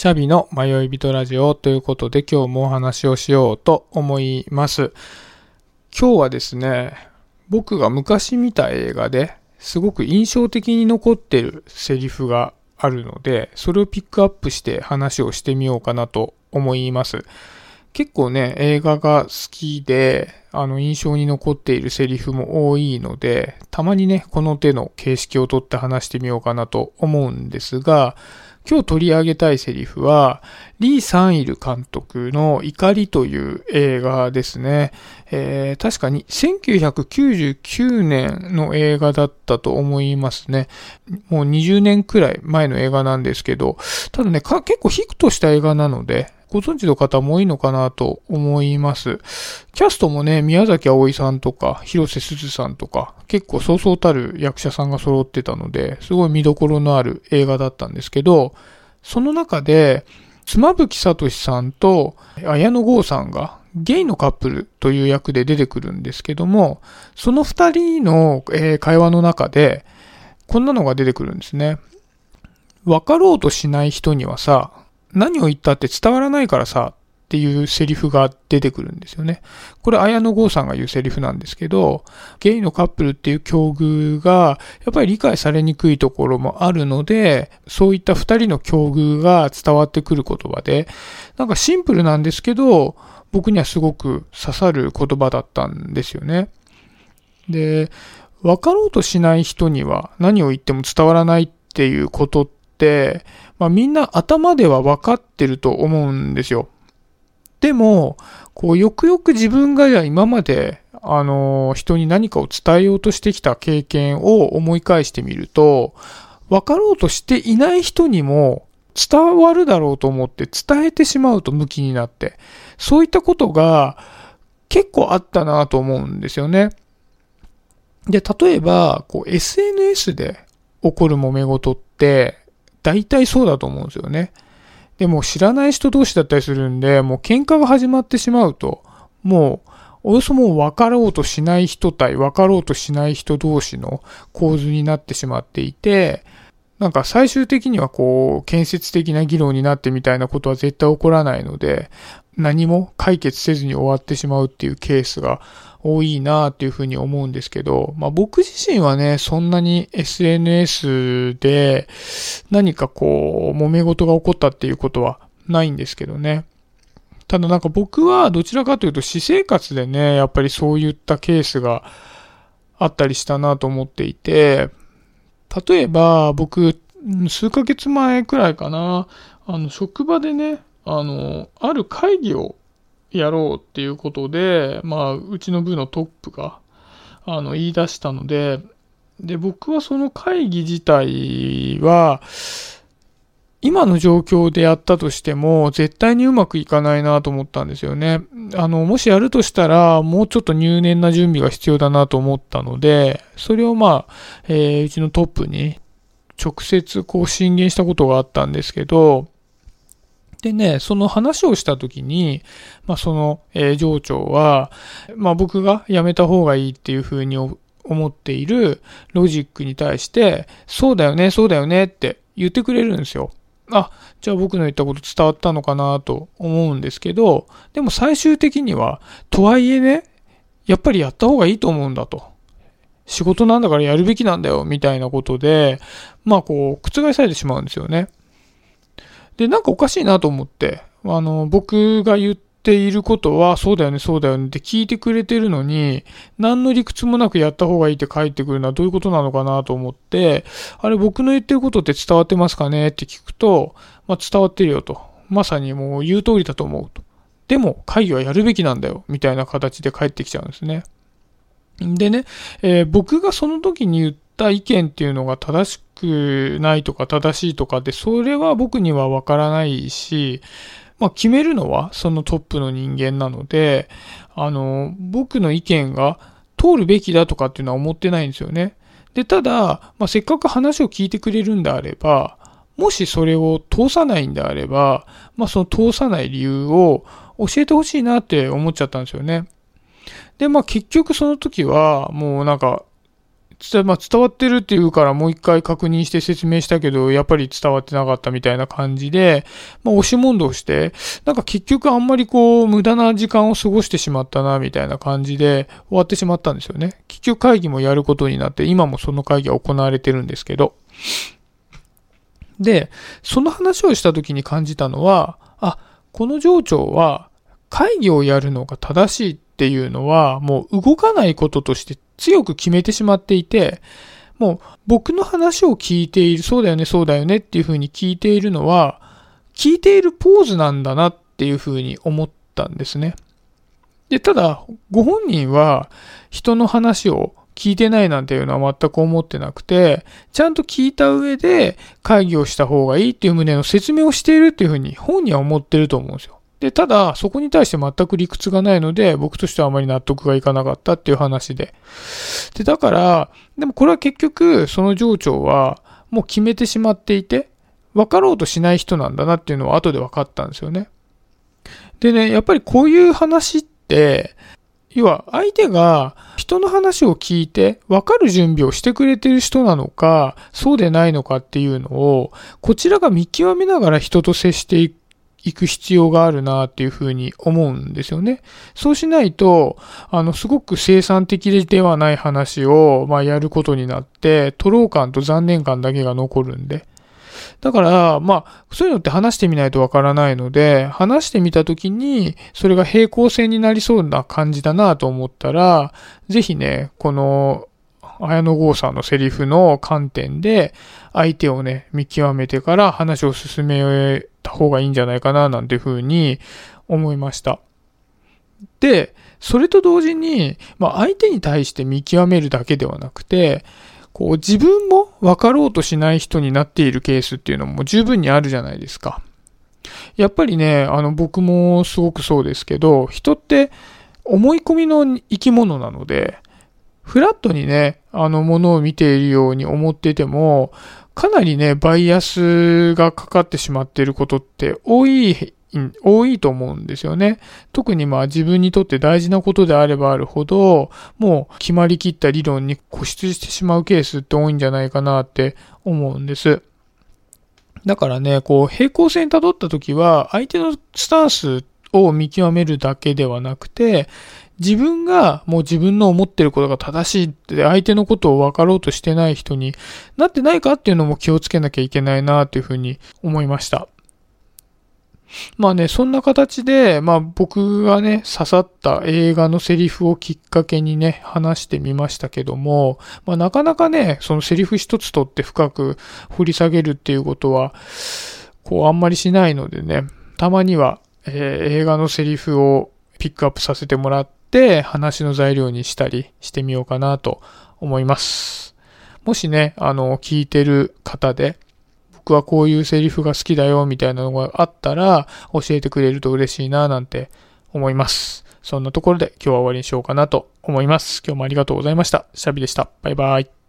シャビの迷い人ラジオということで今日もお話をしようと思います。今日はですね、僕が昔見た映画ですごく印象的に残ってるセリフがあるので、それをピックアップして話をしてみようかなと思います。結構ね、映画が好きで、あの、印象に残っているセリフも多いので、たまにね、この手の形式をとって話してみようかなと思うんですが、今日取り上げたいセリフは、リー・サンイル監督の怒りという映画ですね。えー、確かに1999年の映画だったと思いますね。もう20年くらい前の映画なんですけど、ただね、結構ヒットした映画なので、ご存知の方も多いのかなと思います。キャストもね、宮崎葵さんとか、広瀬すずさんとか、結構そうそうたる役者さんが揃ってたので、すごい見どころのある映画だったんですけど、その中で、妻夫木聡さんと綾野剛さんがゲイのカップルという役で出てくるんですけども、その二人の、会話の中で、こんなのが出てくるんですね。分かろうとしない人にはさ、何を言ったって伝わらないからさ、っていうセリフが出てくるんですよね。これ、綾野剛さんが言うセリフなんですけど、ゲイのカップルっていう境遇が、やっぱり理解されにくいところもあるので、そういった二人の境遇が伝わってくる言葉で、なんかシンプルなんですけど、僕にはすごく刺さる言葉だったんですよね。で、分かろうとしない人には何を言っても伝わらないっていうことって、まあ、みんな頭では分かってると思うんですよ。でも、こう、よくよく自分が今まで、あの、人に何かを伝えようとしてきた経験を思い返してみると、分かろうとしていない人にも伝わるだろうと思って伝えてしまうと向きになって、そういったことが結構あったなと思うんですよね。で、例えば、こう、SNS で起こる揉め事って、大体そうだと思うんですよね。でも知らない人同士だったりするんで、もう喧嘩が始まってしまうと、もう、およそもう分かろうとしない人対分かろうとしない人同士の構図になってしまっていて、なんか最終的にはこう、建設的な議論になってみたいなことは絶対起こらないので、何も解決せずに終わってしまうっていうケースが多いなっていうふうに思うんですけど、まあ僕自身はね、そんなに SNS で何かこう、揉め事が起こったっていうことはないんですけどね。ただなんか僕はどちらかというと私生活でね、やっぱりそういったケースがあったりしたなと思っていて、例えば僕、数ヶ月前くらいかな、あの、職場でね、あの、ある会議をやろうっていうことで、まあ、うちの部のトップが、あの、言い出したので、で、僕はその会議自体は、今の状況でやったとしても、絶対にうまくいかないなと思ったんですよね。あの、もしやるとしたら、もうちょっと入念な準備が必要だなと思ったので、それをまあ、えー、うちのトップに直接こう進言したことがあったんですけど、でね、その話をしたときに、まあ、その、えー、上長は、まあ、僕が辞めた方がいいっていうふうに思っているロジックに対して、そうだよね、そうだよねって言ってくれるんですよ。あ、じゃあ僕の言ったこと伝わったのかなと思うんですけど、でも最終的には、とはいえね、やっぱりやった方がいいと思うんだと。仕事なんだからやるべきなんだよ、みたいなことで、まあこう、覆されてしまうんですよね。で、なんかおかしいなと思って、あの、僕が言っていることは、そうだよね、そうだよねって聞いてくれてるのに、何の理屈もなくやった方がいいって書いてくるのはどういうことなのかなと思って、あれ僕の言ってることって伝わってますかねって聞くと、まあ、伝わってるよと。まさにもう言う通りだと思うと。でも会議はやるべきなんだよ、みたいな形で帰ってきちゃうんですね。でね、えー、僕がその時に言った意見っていうのが正しくないとか正しいとかって、それは僕にはわからないし、まあ決めるのはそのトップの人間なので、あの、僕の意見が通るべきだとかっていうのは思ってないんですよね。で、ただ、まあ、せっかく話を聞いてくれるんであれば、もしそれを通さないんであれば、まあ、その通さない理由を教えてほしいなって思っちゃったんですよね。で、まあ結局その時はもうなんかまあ、伝わってるっていうからもう一回確認して説明したけど、やっぱり伝わってなかったみたいな感じで、まあ、押し問答して、なんか結局あんまりこう、無駄な時間を過ごしてしまったな、みたいな感じで終わってしまったんですよね。結局会議もやることになって、今もその会議は行われてるんですけど。で、その話をした時に感じたのは、あ、この上長は会議をやるのが正しいってていうのは、もう動かないこととして強く決めてしまっていて、もう僕の話を聞いている、そうだよね、そうだよねっていうふうに聞いているのは、聞いているポーズなんだなっていうふうに思ったんですね。で、ただ、ご本人は人の話を聞いてないなんていうのは全く思ってなくて、ちゃんと聞いた上で会議をした方がいいっていう旨の説明をしているっていうふうに本人は思ってると思うんですよ。で、ただ、そこに対して全く理屈がないので、僕としてはあまり納得がいかなかったっていう話で。で、だから、でもこれは結局、その上長は、もう決めてしまっていて、分かろうとしない人なんだなっていうのは後で分かったんですよね。でね、やっぱりこういう話って、要は相手が人の話を聞いて分かる準備をしてくれてる人なのか、そうでないのかっていうのを、こちらが見極めながら人と接していく行く必要があるなっていうふうに思うんですよね。そうしないと、あの、すごく生産的ではない話を、まあ、やることになって、徒労感と残念感だけが残るんで。だから、まあ、そういうのって話してみないとわからないので、話してみたときに、それが平行線になりそうな感じだなと思ったら、ぜひね、この、綾野剛さんのセリフの観点で、相手をね、見極めてから話を進めた方がいいんじゃないかな、なんていうふうに思いました。で、それと同時に、まあ、相手に対して見極めるだけではなくて、こう自分も分かろうとしない人になっているケースっていうのも十分にあるじゃないですか。やっぱりね、あの僕もすごくそうですけど、人って思い込みの生き物なので、フラットにね、あのものを見ているように思ってても、かなりね、バイアスがかかってしまっていることって多い、多いと思うんですよね。特にまあ自分にとって大事なことであればあるほど、もう決まりきった理論に固執してしまうケースって多いんじゃないかなって思うんです。だからね、こう平行線辿った時は、相手のスタンスを見極めるだけではなくて、自分がもう自分の思ってることが正しいって相手のことを分かろうとしてない人になってないかっていうのも気をつけなきゃいけないなっていうふうに思いました。まあね、そんな形で、まあ僕がね、刺さった映画のセリフをきっかけにね、話してみましたけども、まあなかなかね、そのセリフ一つとって深く掘り下げるっていうことは、こうあんまりしないのでね、たまには、えー、映画のセリフをピックアップさせてもらって、って話の材料にしたりしてみようかなと思います。もしね、あの、聞いてる方で、僕はこういうセリフが好きだよみたいなのがあったら教えてくれると嬉しいななんて思います。そんなところで今日は終わりにしようかなと思います。今日もありがとうございました。シャビでした。バイバイ。